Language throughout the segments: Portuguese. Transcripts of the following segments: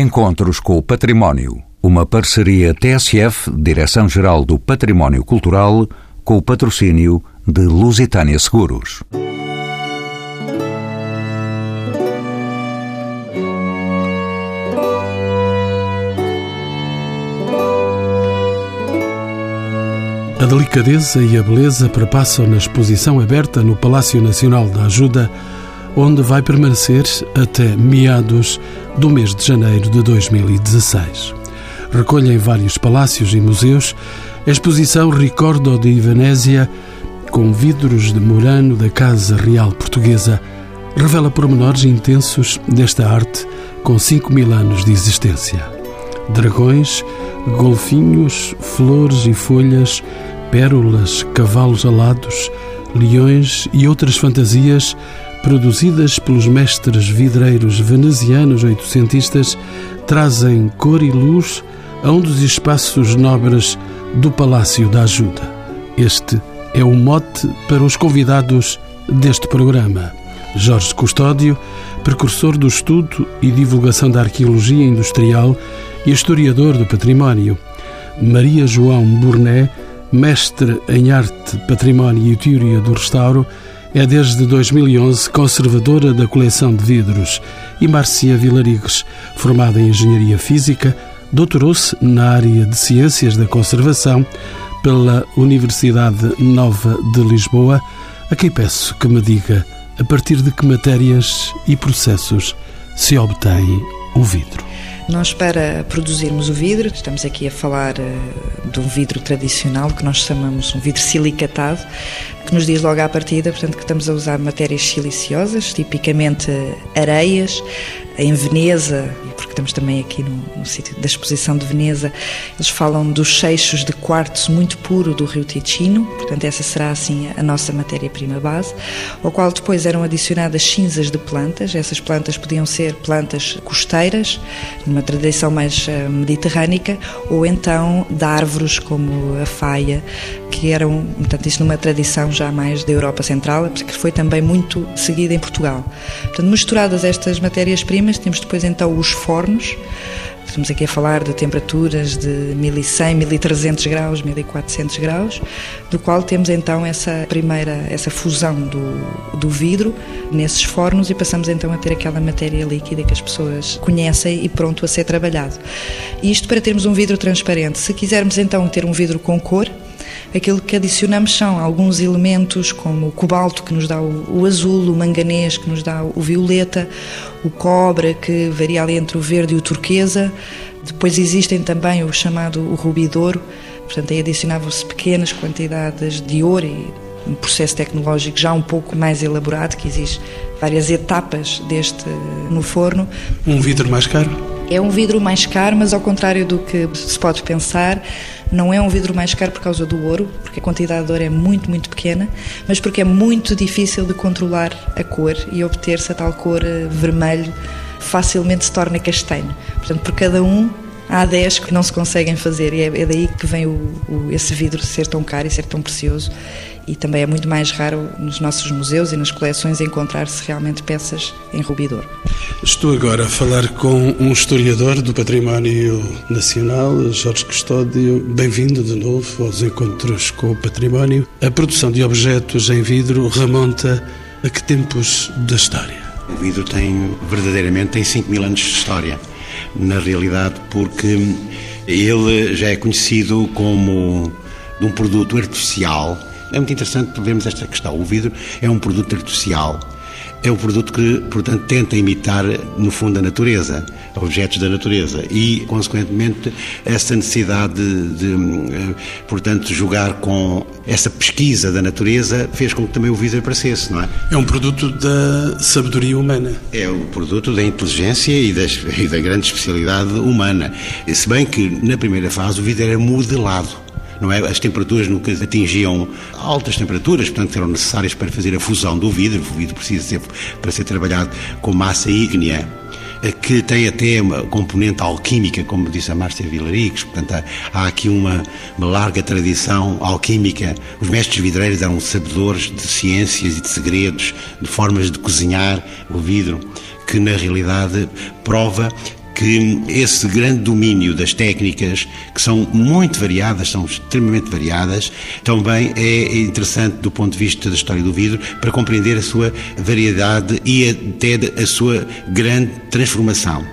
Encontros com o Património. Uma parceria TSF, Direção-Geral do Património Cultural, com o patrocínio de Lusitânia Seguros. A delicadeza e a beleza perpassam na exposição aberta no Palácio Nacional da Ajuda, onde vai permanecer até meados do mês de janeiro de 2016. Recolhe em vários palácios e museus a exposição Ricordo de Venésia, com vidros de Murano da Casa Real Portuguesa, revela pormenores intensos desta arte com 5 mil anos de existência. Dragões, golfinhos, flores e folhas, pérolas, cavalos alados, leões e outras fantasias produzidas pelos mestres vidreiros venezianos oitocentistas trazem cor e luz a um dos espaços nobres do Palácio da Ajuda. Este é o mote para os convidados deste programa. Jorge Custódio, precursor do estudo e divulgação da arqueologia industrial e historiador do património. Maria João Burné, mestre em arte, património e teoria do restauro, é desde 2011 conservadora da coleção de vidros. E Marcia Vilarigues, formada em Engenharia Física, doutorou-se na área de Ciências da Conservação pela Universidade Nova de Lisboa, a quem peço que me diga a partir de que matérias e processos se obtém o vidro. Nós, para produzirmos o vidro, estamos aqui a falar uh, de um vidro tradicional que nós chamamos um vidro silicatado, que nos diz logo à partida, portanto, que estamos a usar matérias siliciosas, tipicamente areias, em Veneza, porque estamos também aqui no, no sítio da exposição de Veneza, eles falam dos seixos de quartzo muito puro do rio Ticino, portanto essa será assim a nossa matéria-prima base, ao qual depois eram adicionadas cinzas de plantas, essas plantas podiam ser plantas costeiras, numa tradição mais uh, mediterrânica, ou então de árvores como a faia, que eram, portanto isso numa tradição já mais da Europa Central, que foi também muito seguida em Portugal. Portanto, misturadas estas matérias-primas, temos depois então os fornos. Estamos aqui a falar de temperaturas de 1100, 1300 graus, 1400 graus, do qual temos então essa primeira, essa fusão do, do vidro nesses fornos e passamos então a ter aquela matéria líquida que as pessoas conhecem e pronto a ser trabalhado. Isto para termos um vidro transparente. Se quisermos então ter um vidro com cor, aquilo que adicionamos são alguns elementos como o cobalto que nos dá o, o azul, o manganês que nos dá o violeta, o cobre que varia ali entre o verde e o turquesa. Depois existem também o chamado o rubidouro, portanto aí adicionavam-se pequenas quantidades de ouro e um processo tecnológico já um pouco mais elaborado que exige várias etapas deste no forno. Um vidro mais caro? É um vidro mais caro, mas ao contrário do que se pode pensar, não é um vidro mais caro por causa do ouro, porque a quantidade de ouro é muito, muito pequena, mas porque é muito difícil de controlar a cor e obter-se a tal cor eh, vermelho facilmente se torna castanho. Portanto, por cada um há 10 que não se conseguem fazer e é, é daí que vem o, o, esse vidro ser tão caro e ser tão precioso e também é muito mais raro nos nossos museus e nas coleções encontrar-se realmente peças em rubidor. Estou agora a falar com um historiador do património nacional, Jorge Custódio. Bem-vindo de novo aos encontros com o património. A produção de objetos em vidro remonta a que tempos da história? O vidro tem, verdadeiramente, tem 5 mil anos de história. Na realidade, porque ele já é conhecido como de um produto artificial é muito interessante vermos esta questão. O vidro é um produto artificial. É um produto que, portanto, tenta imitar, no fundo, a natureza, objetos da natureza. E, consequentemente, essa necessidade de, de eh, portanto, jogar com essa pesquisa da natureza fez com que também o vidro aparecesse, não é? É um produto da sabedoria humana. É o produto da inteligência e, das, e da grande especialidade humana. Se bem que, na primeira fase, o vidro era modelado não é? As temperaturas nunca atingiam altas temperaturas, portanto eram necessárias para fazer a fusão do vidro. O vidro precisa ser para ser trabalhado com massa ígnea eh, que tem até uma componente alquímica, como disse a Márcia Vilarix, portanto há, aqui uma, uma, larga tradição alquímica. Os mestres vidreiros eram sabedores de ciências e de segredos, de formas de cozinhar o vidro, que na realidade prova que esse grande domínio das técnicas, que são muito variadas, são extremamente variadas, também é interessante do ponto de vista da história do vidro para compreender a sua variedade e até a sua grande transformação.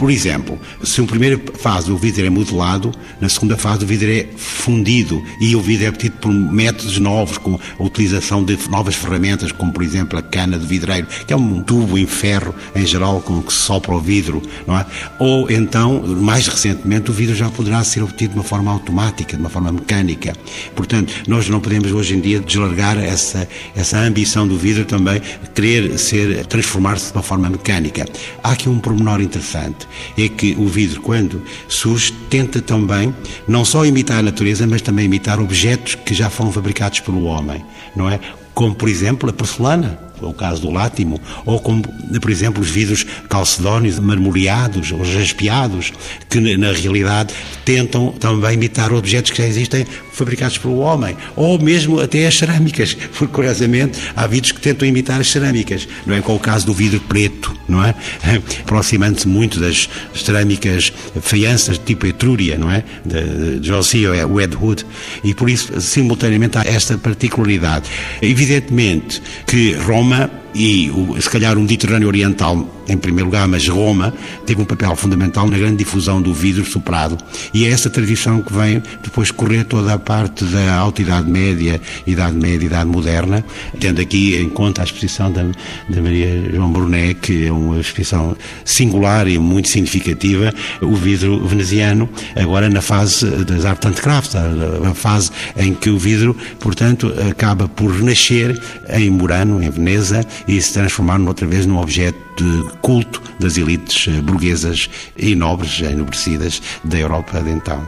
Por exemplo, se uma primeira fase o vidro é modelado, na segunda fase o vidro é fundido e o vidro é obtido por métodos novos, com a utilização de novas ferramentas, como por exemplo a cana de vidreiro, que é um tubo em ferro, em geral, com que se sopra o vidro, não é? Ou então, mais recentemente, o vidro já poderá ser obtido de uma forma automática, de uma forma mecânica. Portanto, nós não podemos hoje em dia deslargar essa, essa ambição do vidro também, querer ser, transformar-se de uma forma mecânica. Há aqui um pormenor interessante é que o vidro, quando surge, tenta também não só imitar a natureza, mas também imitar objetos que já foram fabricados pelo homem, não é? Como, por exemplo, a porcelana o caso do látimo, ou como, por exemplo, os vidros calcedónios marmoreados ou jaspeados, que na realidade tentam também imitar objetos que já existem fabricados pelo homem, ou mesmo até as cerâmicas, porque curiosamente há vidros que tentam imitar as cerâmicas, não é? Com o caso do vidro preto, não é? Aproximando-se muito das cerâmicas faianças de tipo Etrúria, não é? De, de é o Wedgwood, e por isso, simultaneamente, há esta particularidade. Evidentemente que Roma map e se calhar o Mediterrâneo Oriental em primeiro lugar, mas Roma teve um papel fundamental na grande difusão do vidro soprado. E é essa tradição que vem depois correr toda a parte da Alta Idade Média, Idade Média, Idade Moderna, tendo aqui em conta a exposição da, da Maria João Brunet, que é uma exposição singular e muito significativa, o vidro veneziano, agora na fase das art and crafts, a fase em que o vidro, portanto, acaba por renascer em Murano, em Veneza, e se transformar outra vez num objeto de culto das elites eh, burguesas e nobres, enobrecidas da Europa de então.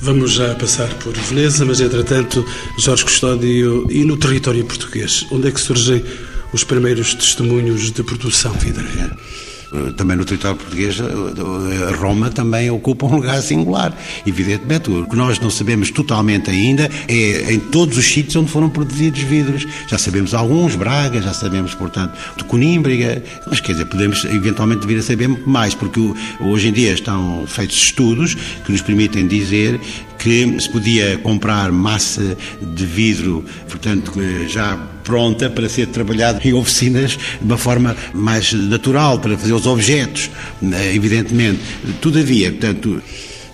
Vamos já passar por Veneza, mas entretanto, Jorge Custódio, e no território português, onde é que surgem os primeiros testemunhos de produção vidreira? Eh, também no território português, eh, Roma também ocupa um lugar singular. Evidentemente, o que nós não sabemos totalmente ainda é em todos os sítios onde foram produzidos vidros. Já sabemos alguns, Braga, já sabemos, portanto, de Conímbriga, mas quer dizer, podemos eventualmente vir a saber mais, porque hoje em dia estão feitos estudos que nos permitem dizer que se podia comprar massa de vidro, portanto, já pronta para ser trabalhada em oficinas de uma forma mais natural, para fazer os objetos, evidentemente. Todavia, portanto,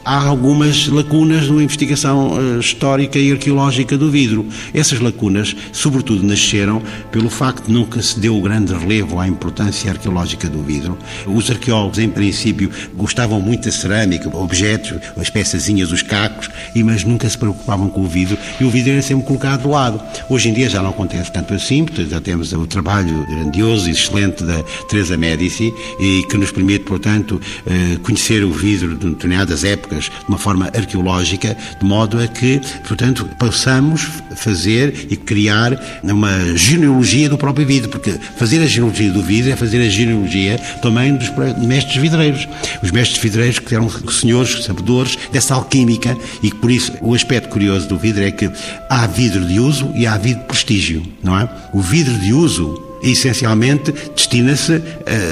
há algumas lacunas na investigação uh, histórica e arqueológica do vidro. Essas lacunas, sobretudo, nasceram pelo facto de nunca se deu grande relevo à importância arqueológica do vidro. Os arqueólogos, em princípio, gostavam muito da cerâmica, objetos, as peçazinhas, os cacos, mas nunca se preocupavam com o vidro e o vidro era sempre colocado de lado. Hoje em dia já não acontece tanto assim, já temos o trabalho grandioso e excelente da Teresa Medici e que nos permite, portanto, uh, conhecer o vidro de determinadas épocas de uma forma arqueológica, de modo a que, portanto, possamos fazer e criar uma genealogia do próprio vidro, porque fazer a genealogia do vidro é fazer a genealogia também dos mestres vidreiros. Os mestres vidreiros que eram senhores, sabedores dessa alquímica e por isso, o aspecto curioso do vidro é que há vidro de uso e há vidro de prestígio, não é? O vidro de uso essencialmente destina-se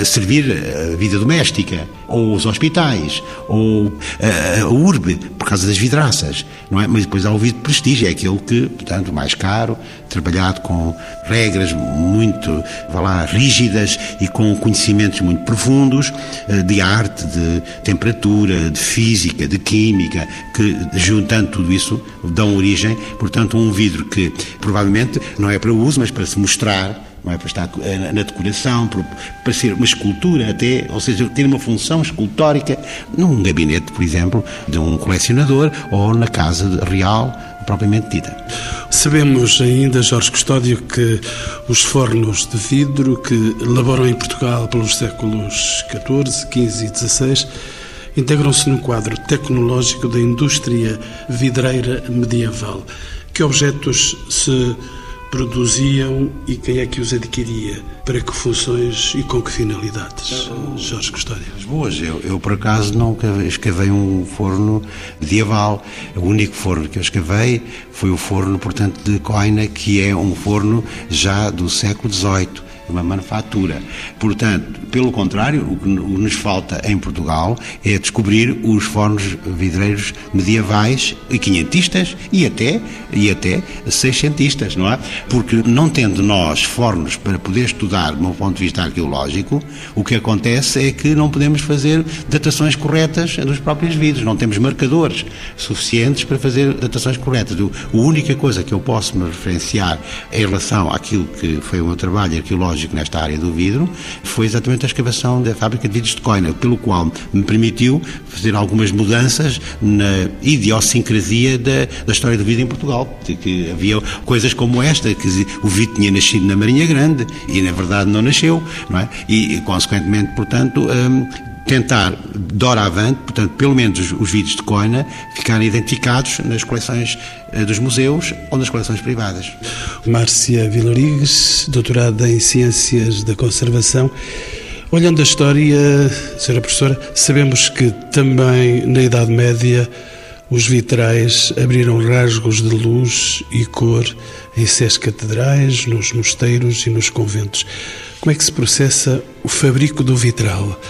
a servir a vida doméstica, ou os hospitais, ou a, a urbe, por causa das vidraças, não é? Mas depois há o vidro de prestígio, é aquele que, portanto, mais caro, trabalhado com regras muito, vá lá, rígidas e com conhecimentos muito profundos eh, de arte, de temperatura, de física, de química, que juntando tudo isso dão origem, portanto, a um vidro que provavelmente não é para uso, mas para se mostrar não é? para estar eh, na decoração, para ser uma escultura até, ou seja, ter uma função escultórica num gabinete, por exemplo, de um colecionador ou na casa real propriamente dita. Sabemos ainda, Jorge Custódio, que os fornos de vidro que laboram em Portugal pelos séculos XIV, XV e XVI integram-se no quadro tecnológico da indústria vidreira medieval. Que objetos se produziam e quem é que os adquiria? Para que funções e com que finalidades? Jorge Custódio. Boas, eu, eu por acaso nunca escavei um forno medieval. O único forno que eu escavei foi o forno, portanto, de Coina, que é um forno já do século XVIII uma manufatura. Portanto, pelo contrário, o que nos falta em Portugal é descobrir os fornos vidreiros medievais e quinhentistas e até, e até seiscentistas, não é? Porque não tendo nós fornos para poder estudar de um ponto de vista arqueológico, o que acontece é que não podemos fazer datações corretas dos próprios vidros, não temos marcadores suficientes para fazer datações corretas. A única coisa que eu posso me referenciar em relação àquilo que foi o meu trabalho arqueológico nesta área do vidro foi exatamente a escavação da fábrica de vidros de Coina, pelo qual me permitiu fazer algumas mudanças na idiosincrasia da, da história do vidro em Portugal. Que havia coisas como esta, que o vidro tinha nascido na Marinha Grande e, na verdade, não nasceu, não é? E, consequentemente, portanto, hum, tentar, de hora avante, portanto, pelo menos os, os vídeos de Coina, ficarem identificados nas coleções eh, dos museus ou nas coleções privadas. Márcia Vilarigues, doutorada em Ciências da Conservação. Olhando a história, Sra. Professora, sabemos que também na Idade Média os vitrais abriram rasgos de luz e cor em sés catedrais, nos mosteiros e nos conventos. Como é que se processa o fabrico do vitral?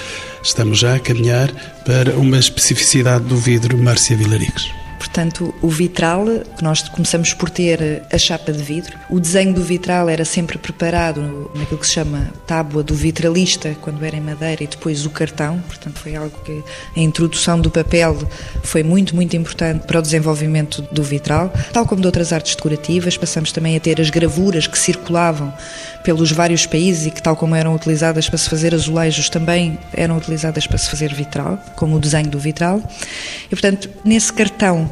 Estamos já a caminhar para uma especificidade do vidro, Márcia Vilarigues. Portanto, o vitral, nós começamos por ter a chapa de vidro, o desenho do vitral era sempre preparado naquilo que se chama tábua do vitralista, quando era em madeira, e depois o cartão. Portanto, foi algo que a introdução do papel foi muito, muito importante para o desenvolvimento do vitral. Tal como de outras artes decorativas, passamos também a ter as gravuras que circulavam pelos vários países e que, tal como eram utilizadas para se fazer azulejos, também eram utilizadas para se fazer vitral, como o desenho do vitral. E, portanto, nesse cartão,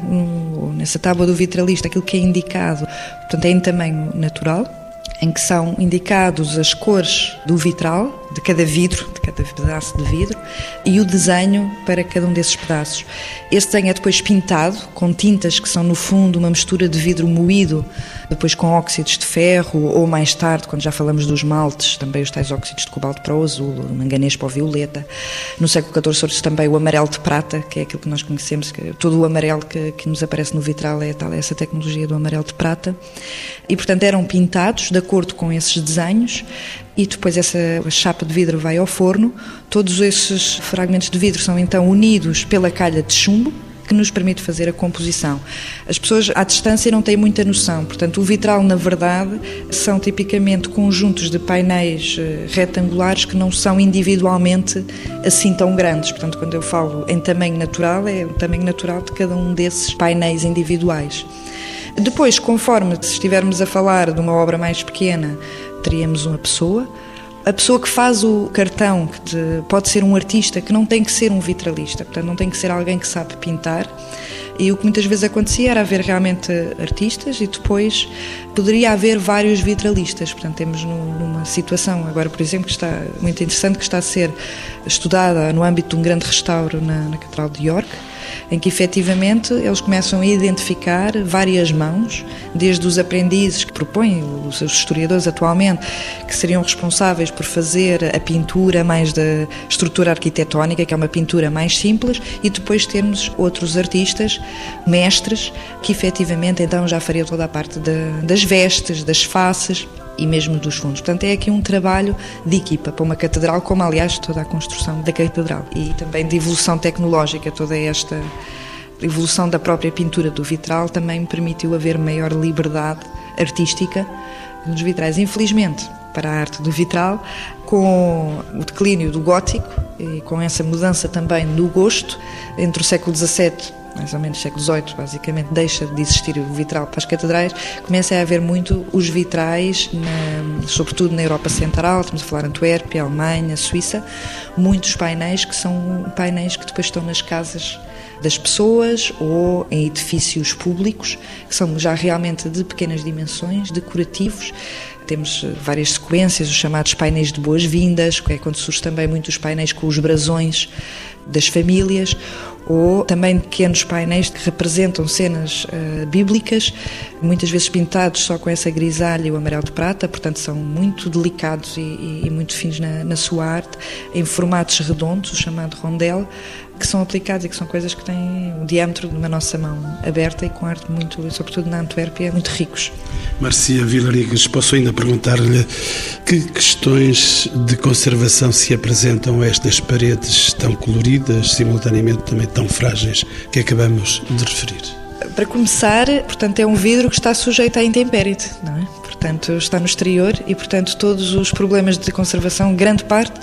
nessa tábua do vitralista, aquilo que é indicado, portanto, é em tamanho natural, em que são indicados as cores do vitral, de cada vidro, de cada pedaço de vidro, e o desenho para cada um desses pedaços. Esse desenho é depois pintado com tintas que são, no fundo, uma mistura de vidro moído, depois com óxidos de ferro, ou mais tarde, quando já falamos dos maltes, também os tais óxidos de cobalto para o azul, o manganês para o violeta. No século XIV surge também o amarelo de prata, que é aquilo que nós conhecemos, que todo o amarelo que, que nos aparece no vitral é tal, é essa tecnologia do amarelo de prata. E, portanto, eram pintados de acordo com esses desenhos, e depois essa chapa de vidro vai ao forno. Todos esses fragmentos de vidro são então unidos pela calha de chumbo, que nos permite fazer a composição. As pessoas à distância não têm muita noção, portanto, o vitral, na verdade, são tipicamente conjuntos de painéis eh, retangulares que não são individualmente assim tão grandes. Portanto, quando eu falo em tamanho natural, é o tamanho natural de cada um desses painéis individuais. Depois, conforme se estivermos a falar de uma obra mais pequena, teríamos uma pessoa. A pessoa que faz o cartão, que pode ser um artista, que não tem que ser um vitralista, portanto, não tem que ser alguém que sabe pintar. E o que muitas vezes acontecia era haver realmente artistas e depois poderia haver vários vitralistas. Portanto, temos numa situação, agora, por exemplo, que está muito interessante, que está a ser estudada no âmbito de um grande restauro na, na Catedral de York em que efetivamente eles começam a identificar várias mãos, desde os aprendizes que propõem os historiadores atualmente, que seriam responsáveis por fazer a pintura mais da estrutura arquitetónica, que é uma pintura mais simples, e depois termos outros artistas, mestres, que efetivamente então já fariam toda a parte das vestes, das faces e mesmo dos fundos. Portanto, é aqui um trabalho de equipa para uma catedral, como aliás toda a construção da catedral. E também de evolução tecnológica, toda esta evolução da própria pintura do vitral também permitiu haver maior liberdade artística nos vitrais. Infelizmente, para a arte do vitral, com o declínio do gótico e com essa mudança também no gosto, entre o século XVII mais ou menos século XVIII, basicamente, deixa de existir o vitral para as catedrais, começa a haver muito os vitrais, na, sobretudo na Europa Central, estamos a falar Antuérpia, Alemanha, Suíça, muitos painéis que são painéis que depois estão nas casas das pessoas ou em edifícios públicos, que são já realmente de pequenas dimensões, decorativos. Temos várias sequências, os chamados painéis de boas-vindas, que é quando surge também muitos painéis com os brasões das famílias, ou também pequenos painéis que representam cenas uh, bíblicas, muitas vezes pintados só com essa grisalha e o amarelo de prata, portanto são muito delicados e, e, e muito finos na, na, sua arte, em formatos redondos, o chamado rondel, que são aplicados e que são coisas que têm o diâmetro de uma nossa mão aberta e com arte muito, sobretudo na Antuérpia, muito ricos. Marcia Vilarigas, posso ainda perguntar-lhe que questões de conservação se apresentam a estas paredes tão coloridas, simultaneamente também tão frágeis, que acabamos de referir? Para começar, portanto, é um vidro que está sujeito à intempérie, não é? Portanto, está no exterior e, portanto, todos os problemas de conservação, grande parte,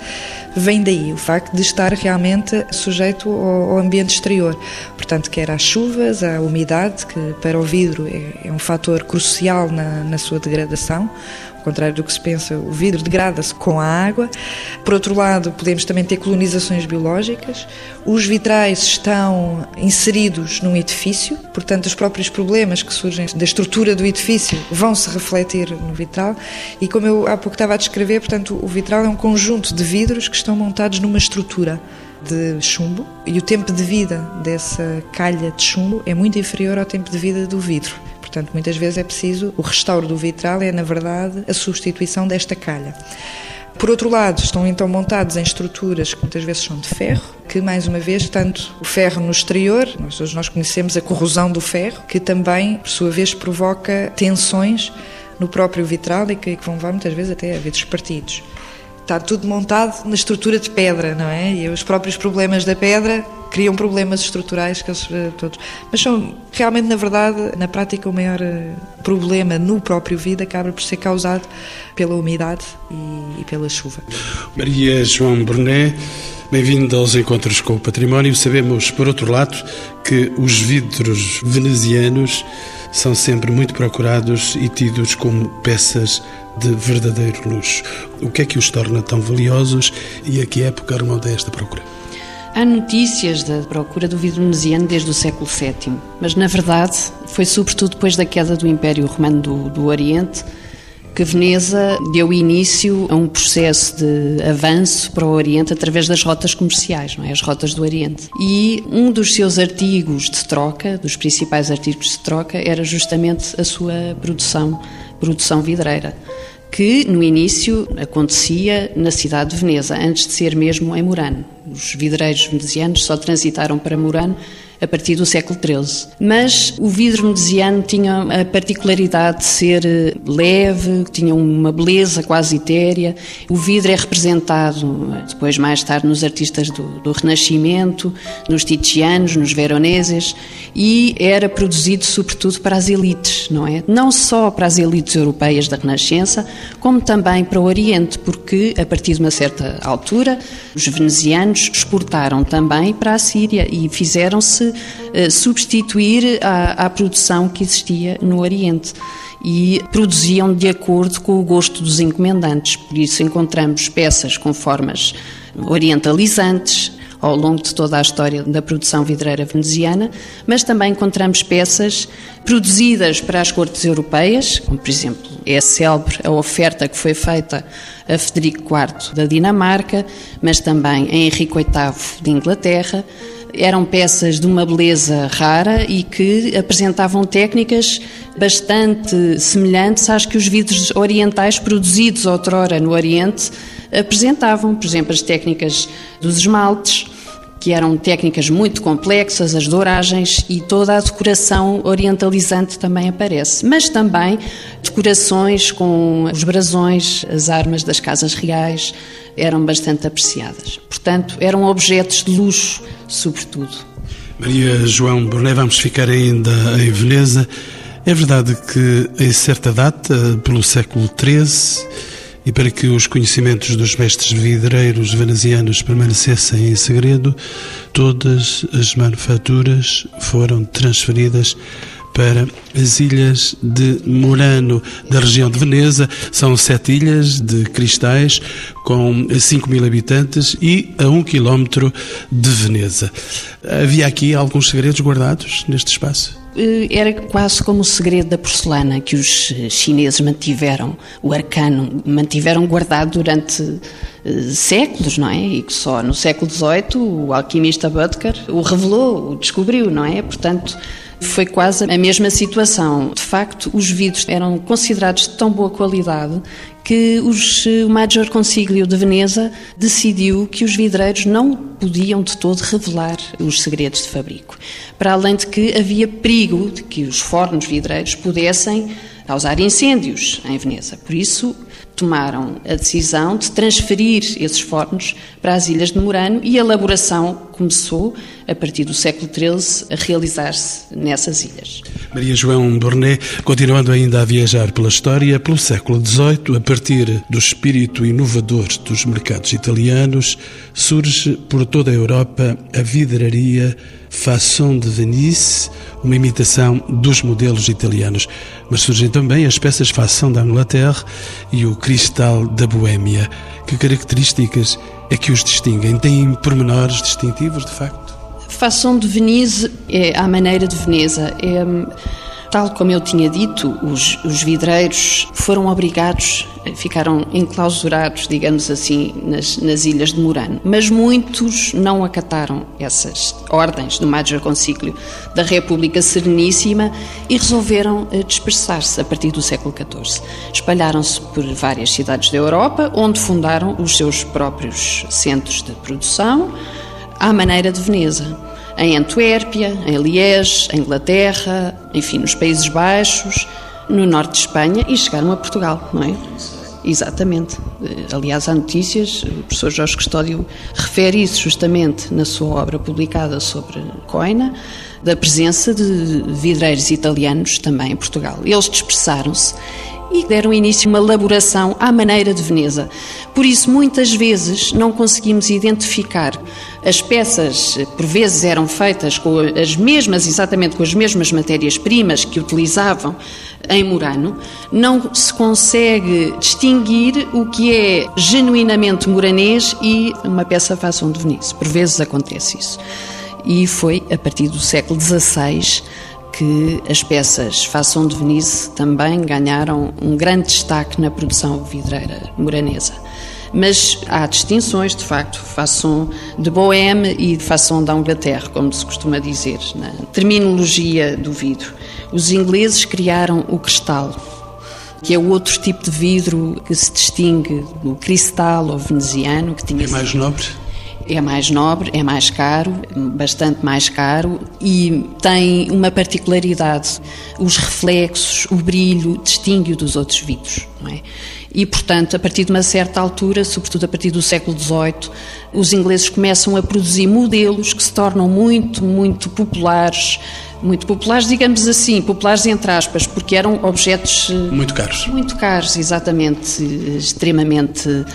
vem daí, o facto de estar realmente sujeito ao, ambiente exterior. Portanto, quer às chuvas, à umidade, que para o vidro é, é um fator crucial na, na sua degradação, ao contrário do que se pensa, o vidro degrada-se com a água. Por outro lado, podemos também ter colonizações biológicas. Os vitrais estão inseridos num edifício, portanto, os próprios problemas que surgem da estrutura do edifício vão se refletir no vitral. E como eu há pouco estava a descrever, portanto, o vitral é um conjunto de vidros que estão montados numa estrutura de chumbo e o tempo de vida dessa calha de chumbo é muito inferior ao tempo de vida do vidro. Portanto, muitas vezes é preciso o restauro do vitral, é na verdade a substituição desta calha. Por outro lado, estão então montados em estruturas que muitas vezes são de ferro, que mais uma vez, tanto o ferro no exterior, nós hoje nós conhecemos a corrosão do ferro, que também, por sua vez, provoca tensões no próprio vitral e que, vão levar muitas vezes até a vidros partidos. Está tudo montado na estrutura de pedra, não é? E os próprios problemas da pedra criam problemas estruturais que eles eh, todos. Mas são realmente, na verdade, na prática, o maior eh, problema no próprio vidro acaba por ser causado pela umidade e, e pela chuva. Maria João Brunet. Bem-vindo aos Encontros com o Património. Sabemos, por outro lado, que os vidros venezianos são sempre muito procurados e tidos como peças de verdadeiro luxo. O que é que os torna tão valiosos e a que época remonta esta procura? Há notícias da procura do vidro veneziano desde o século VII, mas na verdade foi sobretudo depois da queda do Império Romano do, do Oriente que Veneza deu início a um processo de avanço para o Oriente através das rotas comerciais, não é? as rotas do Oriente. E um dos seus artigos de troca, dos principais artigos de troca, era justamente a sua produção, produção vidreira que no início acontecia na cidade de Veneza, antes de ser mesmo em Murano. Os vidreiros venezianos só transitaram para Murano a partir do século XIII. Mas o vidro veneziano tinha a particularidade de ser eh, leve, tinha uma beleza quase etérea. O vidro é representado eh, depois, mais tarde, nos artistas do, do Renascimento, nos Titianos, nos Veroneses, e era produzido sobretudo para as elites, não é? Não só para as elites europeias da Renascença, como também para o Oriente, porque a partir de uma certa altura os venezianos exportaram também para a Síria e fizeram-se substituir à, à produção que existia no Oriente e produziam de acordo com o gosto dos encomendantes. Por isso encontramos peças com formas orientalizantes ao longo de toda a história da produção vidreira veneziana, mas também encontramos peças produzidas para as cortes europeias, como por exemplo é célebre a oferta que foi feita a Federico IV da Dinamarca, mas também a Henrique VIII de Inglaterra, eram peças de uma beleza rara e que apresentavam técnicas bastante semelhantes às que os vidros orientais produzidos outrora no Oriente apresentavam. Por exemplo, as técnicas dos esmaltes, que eram técnicas muito complexas, as douragens e toda a decoração orientalizante também aparece. Mas também decorações com os brasões, as armas das casas reais, eram bastante apreciadas. Portanto, eram objetos de luxo, sobretudo. Maria João Brunet, vamos ficar ainda em Veneza. É verdade que, em certa data, pelo século XIII, e para que os conhecimentos dos mestres vidreiros venezianos permanecessem em segredo, todas as manufaturas foram transferidas para as ilhas de Murano, da região de Veneza. São sete ilhas de cristais com 5 mil habitantes e a um quilómetro de Veneza. Havia aqui alguns segredos guardados neste espaço? Eh, era quase como o segredo da porcelana que os chineses mantiveram, o arcano, mantiveram guardado durante eh, séculos, não é? E que só no século XVIII o alquimista Butker o revelou, o descobriu, não é? Portanto, foi quase a mesma situação. De facto, os vidros eram considerados de tão boa qualidade que os, o Major Consiglio de Veneza decidiu que os vidreiros não podiam de todo revelar os segredos de fabrico. Para além de que havia perigo de que os fornos vidreiros pudessem causar incêndios em Veneza. Por isso, tomaram a decisão de transferir esses fornos para as Ilhas de Murano e a elaboração começou, a partir do século XIII, a realizar-se nessas ilhas. Maria João Bornet, continuando ainda a viajar pela história, pelo século XVIII, a partir do espírito inovador dos mercados italianos, surge por toda a Europa a vidraria Façon de Venise, uma imitação dos modelos italianos. Mas surgem também as peças Façon da Inglaterra e o Cristal da Boêmia. Que características é que os distinguem? Têm pormenores distintivos, de facto? Façon de Venise é a maneira de Veneza. É Tal como eu tinha dito, os, os vidreiros foram obrigados, ficaram enclausurados, digamos assim, nas, nas ilhas de Murano. Mas muitos não acataram essas ordens do Major Concílio da República Sereníssima e resolveram eh, dispersar-se a partir do século XIV. Espalharam-se por várias cidades da Europa, onde fundaram os seus próprios centros de produção, à maneira de Veneza em Antuérpia, em Liege, em Inglaterra, enfim, nos Países Baixos, no norte de Espanha e chegaram a Portugal, não é? Exatamente. Eh, aliás, há notícias, o professor Jorge Custódio refere isso justamente na sua obra publicada sobre Coina, da presença de vidreiros italianos também em Portugal. Eles dispersaram-se e deram início a uma elaboração à maneira de Veneza. Por isso, muitas vezes não conseguimos identificar as peças, por vezes eram feitas com as mesmas, exatamente com as mesmas matérias-primas que utilizavam em Murano, não se consegue distinguir o que é genuinamente muranês e uma peça façam de Veneza. Por vezes acontece isso. E foi a partir do século XVI que as peças Façon de Venise também ganharam um grande destaque na produção vidreira moranesa. Mas há distinções, de facto, Façon de Bohème e Façon da Anglaterra, como se costuma dizer, na terminologia do vidro. Os ingleses criaram o cristal, que é outro tipo de vidro que se distingue do cristal ou veneziano, que tinha... É mais nobre? É mais nobre, é mais caro, bastante mais caro e tem uma particularidade. Os reflexos, o brilho, distingue-o dos outros vidros. Não é? E, portanto, a partir de uma certa altura, sobretudo a partir do século XVIII, os ingleses começam a produzir modelos que se tornam muito, muito populares, muito populares, digamos assim, populares entre aspas, porque eram objetos eh, muito caros. Muito caros, exatamente, extremamente uh,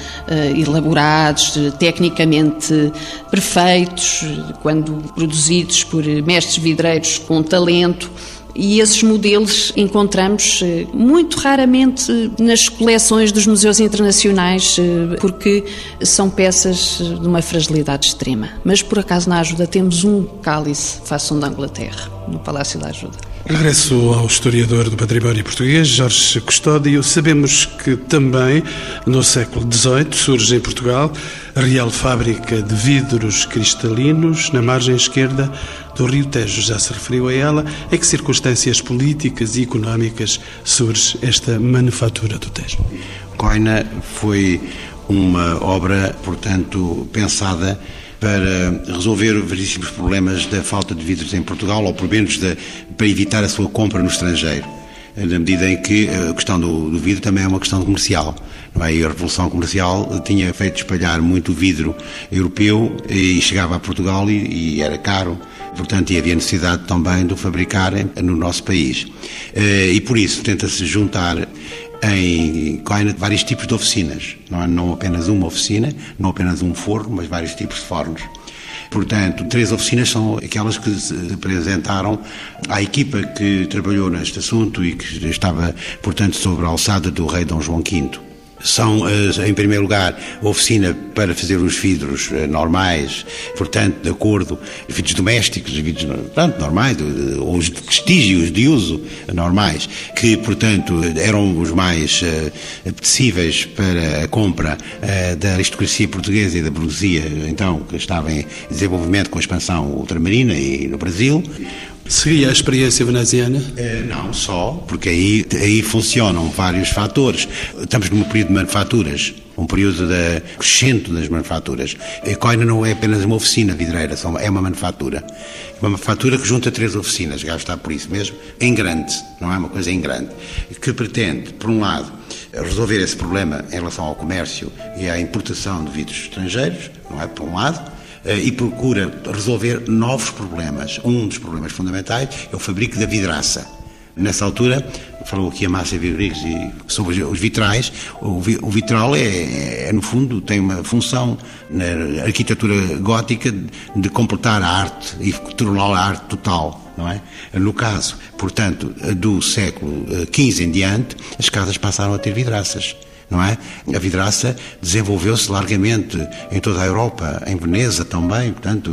elaborados, tecnicamente perfeitos, quando produzidos por mestres vidreiros com talento. E esses modelos encontramos eh, muito raramente nas coleções dos museus internacionais, porque são peças de uma fragilidade extrema. Mas por acaso na ajuda temos um cálice façam da Inglaterra no Palácio da Ajuda. Regresso ao historiador do património português, Jorge Custódio. Sabemos que também no século XVIII surge em Portugal a Real Fábrica de Vidros Cristalinos na margem esquerda do Rio Tejo. Já se referiu a ela. Em que circunstâncias políticas e económicas surge esta manufatura do Tejo? Coina foi uma obra, portanto, pensada para resolver variedíssimos problemas da falta de vidros em Portugal, ou pelo menos de, para evitar a sua compra no estrangeiro. Na medida em que a questão do, do vidro também é uma questão comercial. Não é? E a Revolução Comercial tinha feito espalhar muito vidro europeu e chegava a Portugal e, e era caro portanto, havia necessidade também de o fabricar no nosso país. Eh, e por isso tenta-se juntar em vários tipos de oficinas, não, é? não apenas uma oficina, não apenas um forno, mas vários tipos de fornos. Portanto, três oficinas são aquelas que se apresentaram à equipa que trabalhou neste assunto e que estava, portanto, sobre a alçada do rei Dom João V. são, em primeiro lugar, oficina para fazer os vidros normais, portanto, de acordo, vidros domésticos, vidros portanto, normais, ou os vestígios de uso normais, que, portanto, eram os mais apetecíveis para a compra da aristocracia portuguesa e da burguesia, então, que estava em desenvolvimento com a expansão ultramarina e no Brasil. Seguia a experiência veneziana? É, não só, porque aí, aí funcionam vários fatores. Estamos num período de manufaturas, um período de crescente das manufaturas. A Coina não é apenas uma oficina vidreira, é uma manufatura. Uma manufatura que junta três oficinas, está por isso mesmo, em grande, não é uma coisa em grande, que pretende, por um lado, resolver esse problema em relação ao comércio e à importação de vidros estrangeiros, não é? Por um lado, eh, e procura resolver novos problemas. Um dos problemas fundamentais é o fabrico da vidraça. Nessa altura, falou aqui a Márcia Rodrigues sobre os vitrais. O vitral é, é, no fundo, tem uma função na arquitetura gótica de completar a arte e torná-la arte total. Não é? No caso, portanto, do século XV em diante, as casas passaram a ter vidraças não é? A vidraça desenvolveu-se largamente em toda a Europa, em Veneza também, portanto,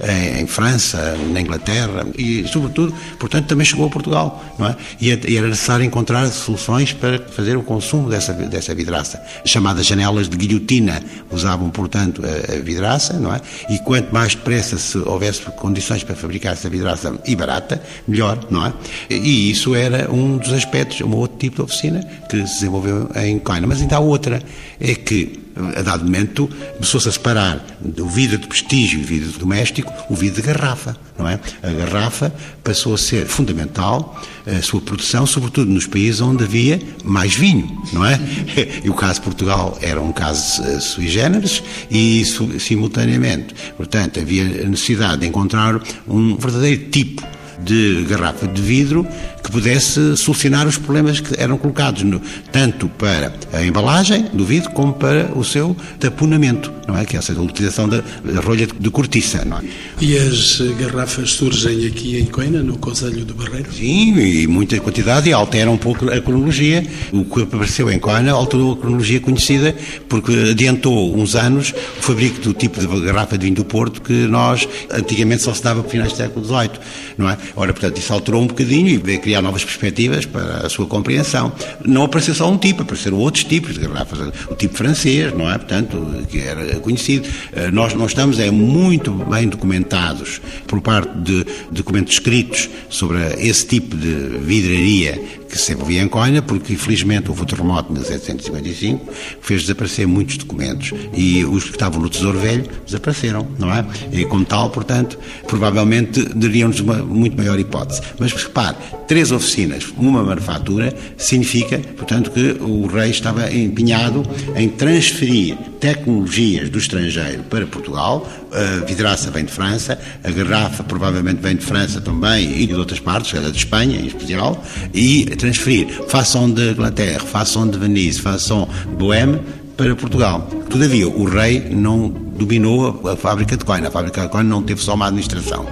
eh, em, França, na Inglaterra e, sobretudo, portanto, também chegou a Portugal, não é? E era necessário encontrar soluções para fazer o consumo dessa, dessa vidraça, chamadas janelas de guilhotina, usavam, portanto, a, a vidraça, não é? E quanto mais depressa se houvesse condições para fabricar essa vidraça e barata, melhor, não é? E isso era um dos aspectos, um outro tipo de oficina que se desenvolveu em Coina. Mas ainda há outra, é que, a dado momento, começou-se a separar do vidro de prestígio e vidro doméstico o vidro de garrafa, não é? A garrafa passou a ser fundamental, a sua produção, sobretudo nos países onde havia mais vinho, não é? E o caso de Portugal era um caso eh, sui generis e, simultaneamente, portanto, havia necessidade de encontrar um verdadeiro tipo de garrafa de vidro que pudesse solucionar os problemas que eram colocados, no, tanto para a embalagem do vidro como para o seu taponamento, não é? Que é a utilização da, rolha de cortiça, não é? E as garrafas surgem aqui em Coina, no Conselho do Barreiro? Sim, e muita quantidade e altera um pouco a cronologia. O que apareceu em Coina alterou a cronologia conhecida porque adiantou uns anos o fabrico do tipo de garrafa de vinho do Porto que nós antigamente só se dava para finais do século XVIII, não é? Ora, portanto, isso alterou um bocadinho e veio criar novas perspectivas para a sua compreensão. Não apareceu só um tipo, apareceram outros tipos de garrafas, o tipo francês, não é? Portanto, que era conhecido. Eh, nós, nós estamos é, muito bem documentados por parte de documentos escritos sobre esse tipo de vidraria que se envolvia em Coina, porque infelizmente houve o terremoto de 1755 que fez desaparecer muitos documentos e os que estavam no Tesouro Velho desapareceram, não é? E como tal, portanto, provavelmente daríamos muito maior hipótese. Mas repare, três oficinas, uma manufatura, significa, portanto, que o rei estava empenhado em transferir tecnologias do estrangeiro para Portugal. A vidraça vem de França, a garrafa provavelmente vem de França também e de outras partes, de Espanha em especial, e transferir façon de Inglaterra, façon de Venise, façon de Bohème para Portugal. Todavia, o rei não dominou a fábrica de coina. A fábrica de coina não teve só uma administração.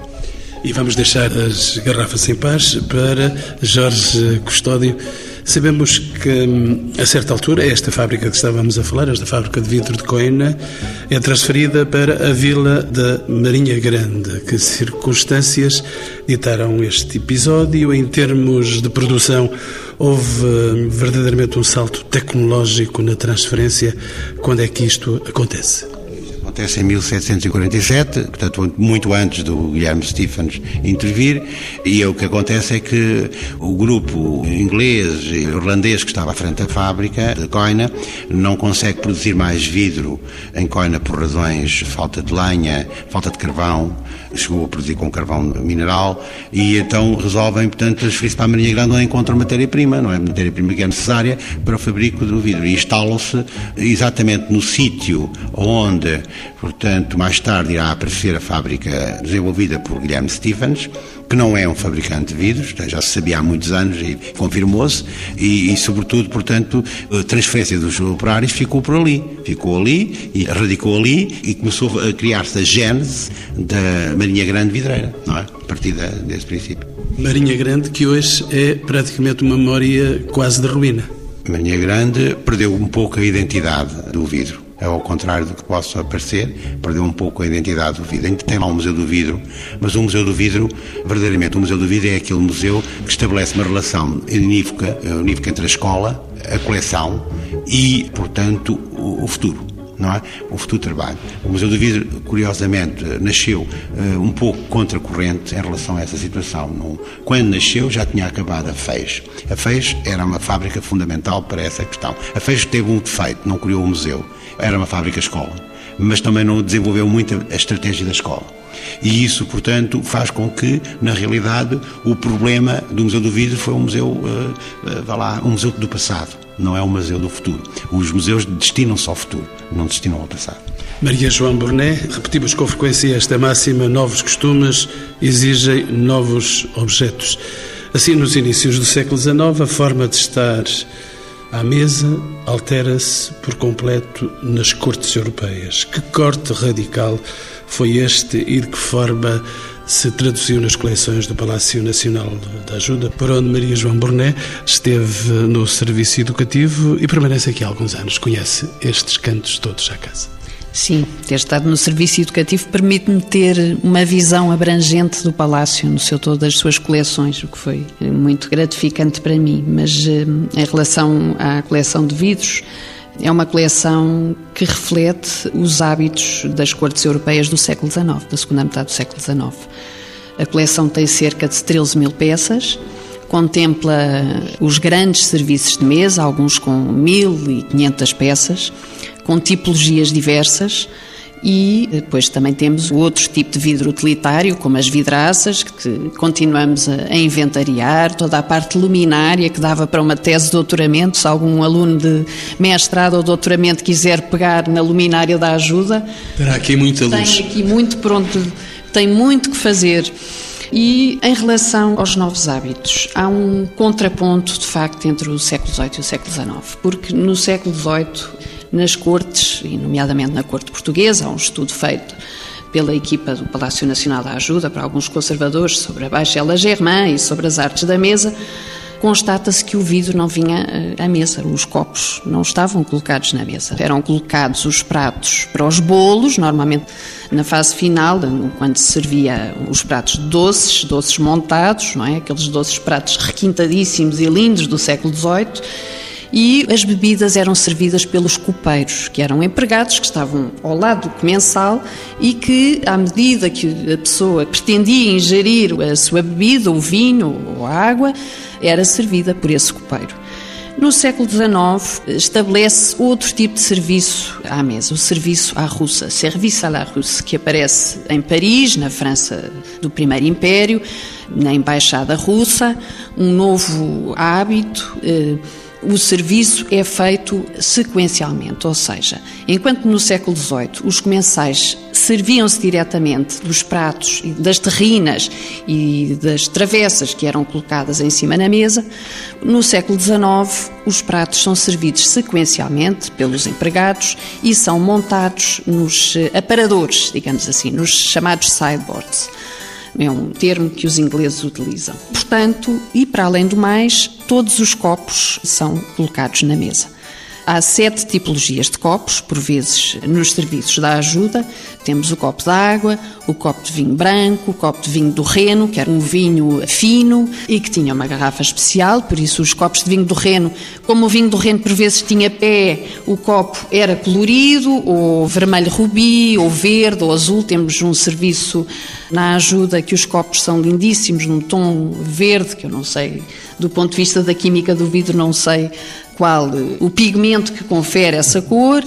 E vamos deixar as garrafas em paz para Jorge Custódio. Sabemos que, hum, a certa altura, esta fábrica que estávamos a falar, esta fábrica de vidro de Coina, é transferida para a vila da Marinha Grande. Que circunstâncias ditaram este episódio? Em termos de produção, houve hum, verdadeiramente um salto tecnológico na transferência? Quando é que isto acontece? Acontece em 1747, portanto, muito antes do Guilherme Stephens intervir, e o que acontece é que o grupo inglês e irlandês que estava à frente da fábrica de Coina não consegue produzir mais vidro em Coina por razões falta de lenha, falta de carvão, chegou a produzir com carvão mineral, e então resolvem, portanto, transferir-se para a Marinha Grande onde encontram matéria-prima, não é? Matéria-prima que é necessária para o fabrico do vidro. E instalam-se exatamente no sítio onde Portanto, mais tarde irá aparecer a fábrica desenvolvida por Guilherme Stephens, que não é um fabricante de vidros, já se sabia há muitos anos e confirmou-se, e, e, sobretudo, portanto, a transferência dos operários ficou por ali, ficou ali e radicou ali e começou a criar-se a gênese da Marinha Grande Vidreira, não é? A partir desse princípio. Marinha Grande que hoje é praticamente uma memória quase de ruína. Marinha Grande perdeu um pouco a identidade do vidro. É ao contrário do que possa parecer, perdeu um pouco a identidade do vidro. Ainda tem lá o Museu do Vidro, mas o Museu do Vidro, verdadeiramente, o Museu do Vidro é aquele museu que estabelece uma relação unívoca, unívoca entre a escola, a coleção e, portanto, o futuro não é? Futuro trabalho. O Museu do Vidro, curiosamente, nasceu uh, um pouco contracorrente em relação a essa situação. Quando nasceu, já tinha acabado a FEIS. A FEIS era uma fábrica fundamental para essa questão. A FEIS teve um defeito, não criou o museu. Era uma fábrica-escola. Mas também não desenvolveu muito a estratégia da escola. E isso, portanto, faz com que, na realidade, o problema do Museu do Vidro foi um museu, uh, uh, vá lá, um museu do passado não é um museu do futuro. Os museus destinam-se ao futuro, não destinam ao passado. Maria João Burnet, repetimos com frequência esta máxima: novos costumes exigem novos objetos. Assim, nos inícios do século XIX, a forma de estar à mesa altera-se por completo nas cortes europeias. Que corte radical foi este e de que forma se traduziu nas coleções do Palácio Nacional da Ajuda, por onde Maria João Burnet esteve no serviço educativo e permanece aqui há alguns anos. Conhece estes cantos todos à casa. Sim, ter estado no serviço educativo permite-me ter uma visão abrangente do Palácio no seu todo das suas coleções, o que foi muito gratificante para mim. Mas eh, em relação à coleção de vidros, é uma coleção que reflete os hábitos das cortes europeias do século XIX, da segunda metade do século XIX. A coleção tem cerca de 13 mil peças, contempla os grandes serviços de mesa, alguns com 1.500 peças, com tipologias diversas, e depois também temos outro tipo de vidro utilitário, como as vidraças, que continuamos a inventariar, toda a parte luminária que dava para uma tese de doutoramento, se algum aluno de mestrado ou doutoramento quiser pegar na luminária da ajuda. Terá aqui muita luz. Tem aqui muito pronto, tem muito que fazer. E em relação aos novos hábitos, há um contraponto, de facto, entre o século XVIII e o século XIX, porque no século XVIII nas cortes, e nomeadamente na corte portuguesa, há um estudo feito pela equipa do Palácio Nacional da Ajuda para alguns conservadores sobre a Baixela Germain e sobre as artes da mesa, constata-se que o vidro não vinha eh, à mesa, os copos não estavam colocados na mesa. Eram colocados os pratos para os bolos, normalmente na fase final, quando se servia os pratos doces, doces montados, não é? Aqueles doces pratos requintadíssimos e lindos do século XVIII e as bebidas eram servidas pelos copeiros, que eram empregados que estavam ao lado do comensal e que, à medida que a pessoa pretendia ingerir a sua bebida, o vinho ou a água, era servida por esse copeiro. No século XIX, estabelece outro tipo de serviço à mesa, o serviço à russa, service à la russe, que aparece em Paris, na França do Primeiro Império, na Embaixada Russa, um novo hábito. Eh, o serviço é feito sequencialmente, ou seja, enquanto no século XVIII os comensais serviam-se diretamente dos pratos, das terrinas e das travessas que eram colocadas em cima na mesa, no século XIX os pratos são servidos sequencialmente pelos empregados e são montados nos eh, aparadores, digamos assim, nos chamados sideboards é um termo que os ingleses utilizam. Portanto, e para além do mais, todos os copos são colocados na mesa. Há sete tipologias de copos, por vezes nos serviços da ajuda. Temos o copo de água, o copo de vinho branco, o copo de vinho do Reno, que era um vinho fino e que tinha uma garrafa especial, por isso os copos de vinho do Reno, como o vinho do Reno por vezes tinha pé, o copo era colorido, ou vermelho rubi, ou verde, ou azul. Temos um serviço na ajuda que os copos são lindíssimos, num tom verde, que eu não sei, do ponto de vista da química do vidro, não sei qual o pigmento que confere essa cor.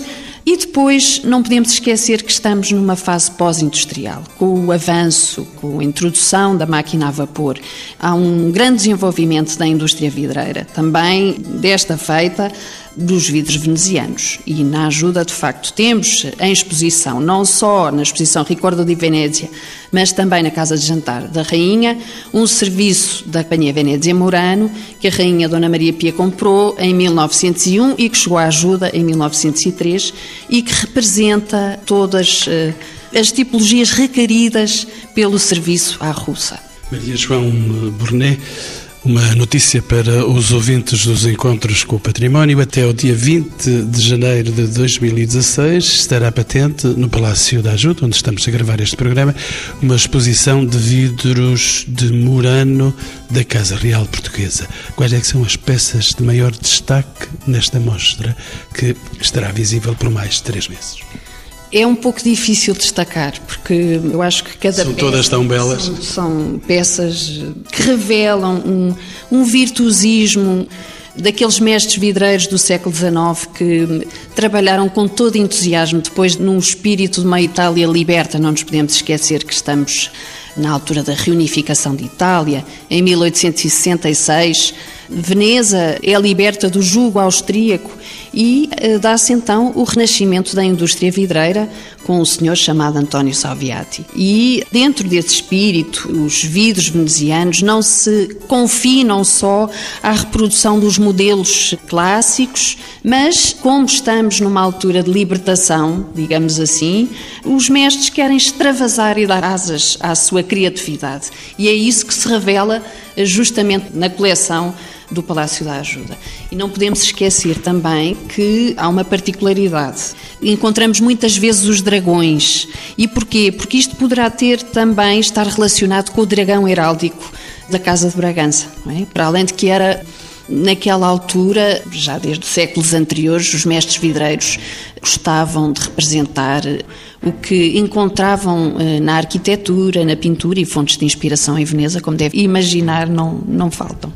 E depois não podemos esquecer que estamos numa fase pós-industrial, com o avanço, com a introdução da máquina a vapor. Há um grande desenvolvimento da indústria vidreira, também desta feita dos vidros venezianos. E na ajuda, de facto, temos em exposição, não só na exposição Ricordo di Venezia, mas também na Casa de Jantar da Rainha, um serviço da Companhia Venezia Murano, que a Rainha Dona Maria Pia comprou em 1901 e que chegou à ajuda em 1903 e que representa todas uh, as tipologias requeridas pelo serviço à russa. Maria João Burnet, Uma notícia para os ouvintes dos encontros com o património. Até o dia 20 de janeiro de 2016 estará patente no Palácio da Ajuda, onde estamos a gravar este programa, uma exposição de vidros de Murano da Casa Real Portuguesa. Quais é são as peças de maior destaque nesta mostra que estará visível por mais de três meses? É um pouco difícil destacar, porque eu acho que cada São peça todas tão belas. São, são peças que revelam um, um virtuosismo daqueles mestres vidreiros do século XIX que trabalharam com todo entusiasmo depois num espírito de uma Itália liberta. Não nos podemos esquecer que estamos na altura da reunificação de Itália, em 1866. Veneza é liberta do jugo austríaco e eh, dá-se então o renascimento da indústria vidreira com um senhor chamado António Salviati. E dentro desse espírito, os vidros venezianos não se confinam só à reprodução dos modelos clássicos, mas como estamos numa altura de libertação, digamos assim, os mestres querem extravasar e dar asas à sua criatividade. E é isso que se revela justamente na coleção do Palácio da Ajuda. E não podemos esquecer também que há uma particularidade. Encontramos muitas vezes os dragões. E porquê? Porque isto poderá ter também estar relacionado com o dragão heráldico da Casa de Bragança. É? Para além de que era Naquela altura, já desde séculos anteriores, os mestres vidreiros gostavam de representar o que encontravam eh, na arquitetura, na pintura e fontes de inspiração em Veneza, como deve imaginar, não, não faltam.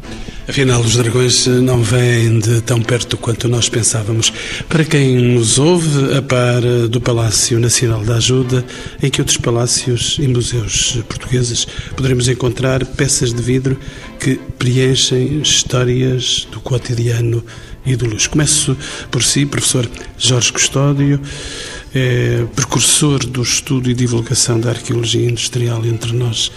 Afinal, os dragões não vêm de tão perto quanto nós pensávamos. Para quem nos ouve, a par do Palácio Nacional da Ajuda, em que outros palácios e museus portugueses poderemos encontrar peças de vidro que preenchem histórias do cotidiano e do luxo. Começo por si, professor Jorge Custódio, é precursor do estudo e divulgação da arqueologia industrial entre nós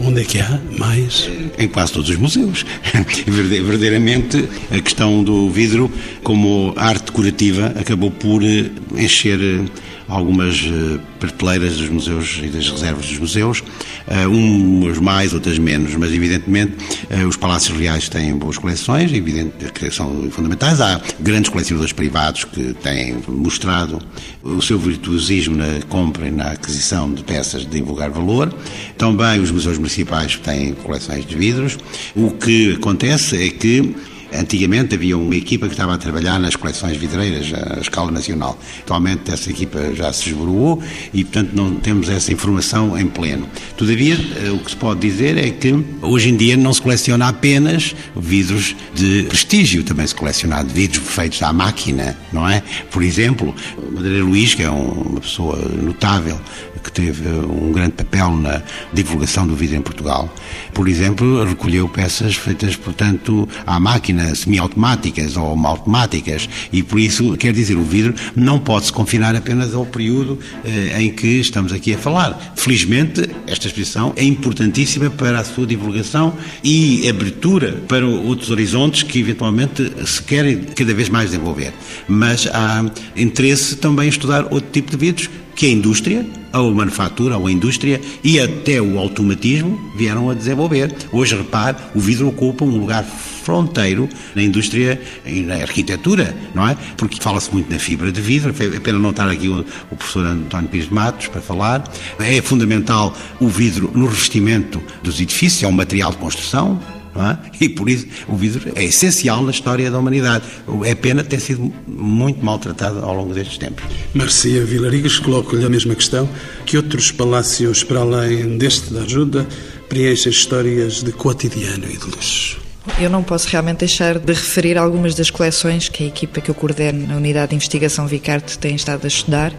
Onde é que há mais? Em quase todos os museus. Verdadeiramente, a questão do vidro como arte decorativa acabou por eh, encher eh, algumas eh, prateleiras dos museus e das reservas dos museus, uh, umas mais, outras menos, mas evidentemente uh, os palácios reais têm boas coleções, evidente que são fundamentais. Há grandes colecionadores privados que têm mostrado o seu virtuosismo na compra e na aquisição de peças de divulgar valor. Também os museus municipais têm coleções de vidros. O que acontece é que Antigamente havia uma equipa que estava a trabalhar nas coleções vidreiras à escala nacional. Atualmente essa equipa já se esboroou e, portanto, não temos essa informação em pleno. Todavia, eh, o que se pode dizer é que hoje em dia não se coleciona apenas vidros de prestígio, também se coleciona vidros feitos à máquina, não é? Por exemplo, Madeira Luís, que é uma pessoa notável, que teve um grande papel na divulgação do vidro em Portugal, por exemplo, recolheu peças feitas, portanto, à máquina semiautomáticas ou automáticas e por isso, quer dizer, o vidro não pode se confinar apenas ao período eh, em que estamos aqui a falar. Felizmente, esta exposição é importantíssima para a sua divulgação e abertura para outros horizontes que eventualmente se querem cada vez mais desenvolver. Mas há interesse também em estudar outro tipo de vidros que a indústria, a manufatura, a indústria e até o automatismo vieram a desenvolver. Hoje, repare, o vidro ocupa um lugar fronteiro na indústria e na arquitetura, não é? Porque fala-se muito na fibra de vidro, é pena não estar aqui o, o professor António Pires de Matos para falar. É fundamental o vidro no revestimento dos edifícios, é um material de construção, é? E por isso o vidro é essencial na história da humanidade. É pena ter sido muito maltratado ao longo destes tempos. Marcia Vilarigas, coloco-lhe a mesma questão. Que outros palácios, para além deste da ajuda, preenchem histórias de cotidiano e de luxo? Eu não posso realmente deixar de referir algumas das coleções que a equipa que eu coordeno na Unidade de Investigação Vicarte tem estado a estudar.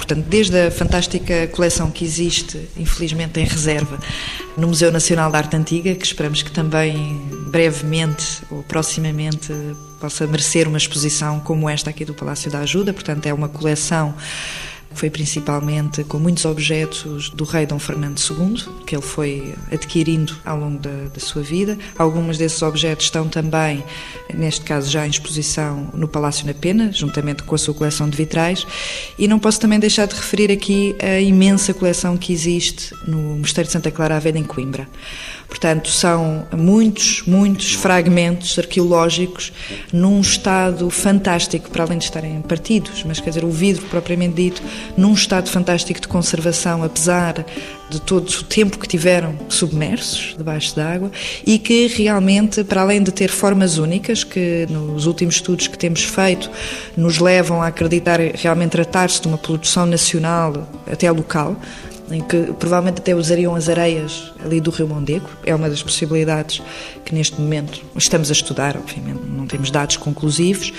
Portanto, desde a fantástica coleção que existe, infelizmente em reserva, no Museu Nacional da Arte Antiga, que esperamos que também brevemente ou proximamente possa merecer uma exposição como esta aqui do Palácio da Ajuda. Portanto, é uma coleção Foi principalmente com muitos objetos do rei Dom Fernando II, que ele foi adquirindo ao longo da, da sua vida. Alguns desses objetos estão também, neste caso, já em exposição no Palácio na Pena, juntamente com a sua coleção de vitrais. E não posso também deixar de referir aqui a imensa coleção que existe no Mosteiro de Santa Clara à Velha em Coimbra. Portanto, são muitos, muitos fragmentos arqueológicos num estado fantástico, para além de estarem partidos, mas quer dizer, o vidro propriamente dito, num estado fantástico de conservação, apesar de todo o tempo que tiveram submersos debaixo d'água e que realmente, para além de ter formas únicas, que nos últimos estudos que temos feito nos levam a acreditar realmente tratar-se de uma produção nacional até local, em que provavelmente até usariam as areias ali do Rio Mondego. É uma das possibilidades que neste momento estamos a estudar, obviamente não temos dados conclusivos,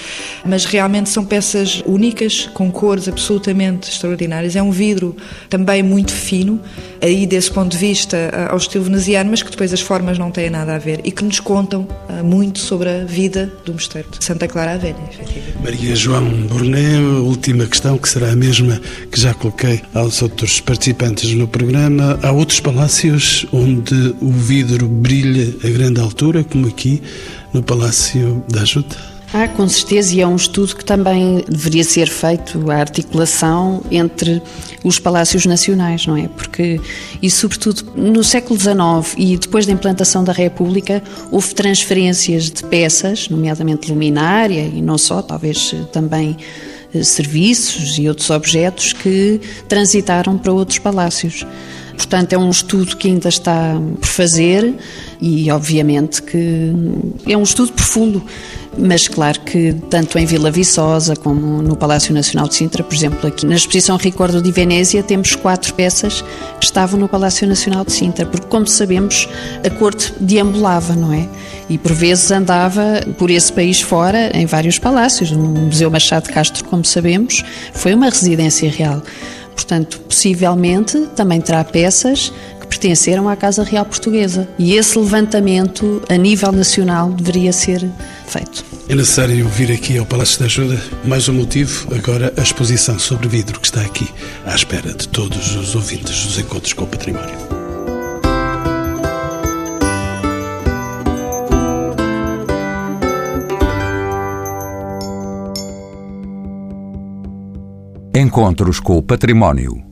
mas realmente são peças únicas, com cores absolutamente extraordinárias. É um vidro também muito fino, aí desse ponto de vista ao estilo veneziano, mas que depois as formas não têm nada a ver e que nos contam ah, muito sobre a vida do mosteiro de Santa Clara a Velha. Maria João Borné, última questão, que será a mesma que já coloquei aos outros participantes no programa. Há outros palácios onde o vidro brilha a grande altura, como aqui no Palácio da Ajuda? Há, com certeza, e é um estudo que também deveria ser feito, a articulação entre os palácios nacionais, não é? Porque, e sobretudo no século XIX e depois da implantação da República, houve transferências de peças, nomeadamente luminária e não só, talvez também eh, serviços e outros objetos que transitaram para outros palácios. Portanto, é um estudo que ainda está por fazer e, obviamente, que é um estudo profundo. Mas, claro que tanto em Vila Viçosa como no Palácio Nacional de Sintra, por exemplo, aqui na exposição Ricordo de Venezia, temos quatro peças que estavam no Palácio Nacional de Sintra, porque, como sabemos, a corte deambulava, não é? E por vezes andava por esse país fora, em vários palácios. O Museu Machado de Castro, como sabemos, foi uma residência real. Portanto, possivelmente também terá peças pertenceram à Casa Real Portuguesa. E esse levantamento a nível nacional deveria ser feito. É necessário vir aqui ao Palácio da Ajuda. Mais um motivo, agora a exposição sobre vidro que está aqui à espera de todos os ouvintes dos encontros com o património. Encontros com o Património.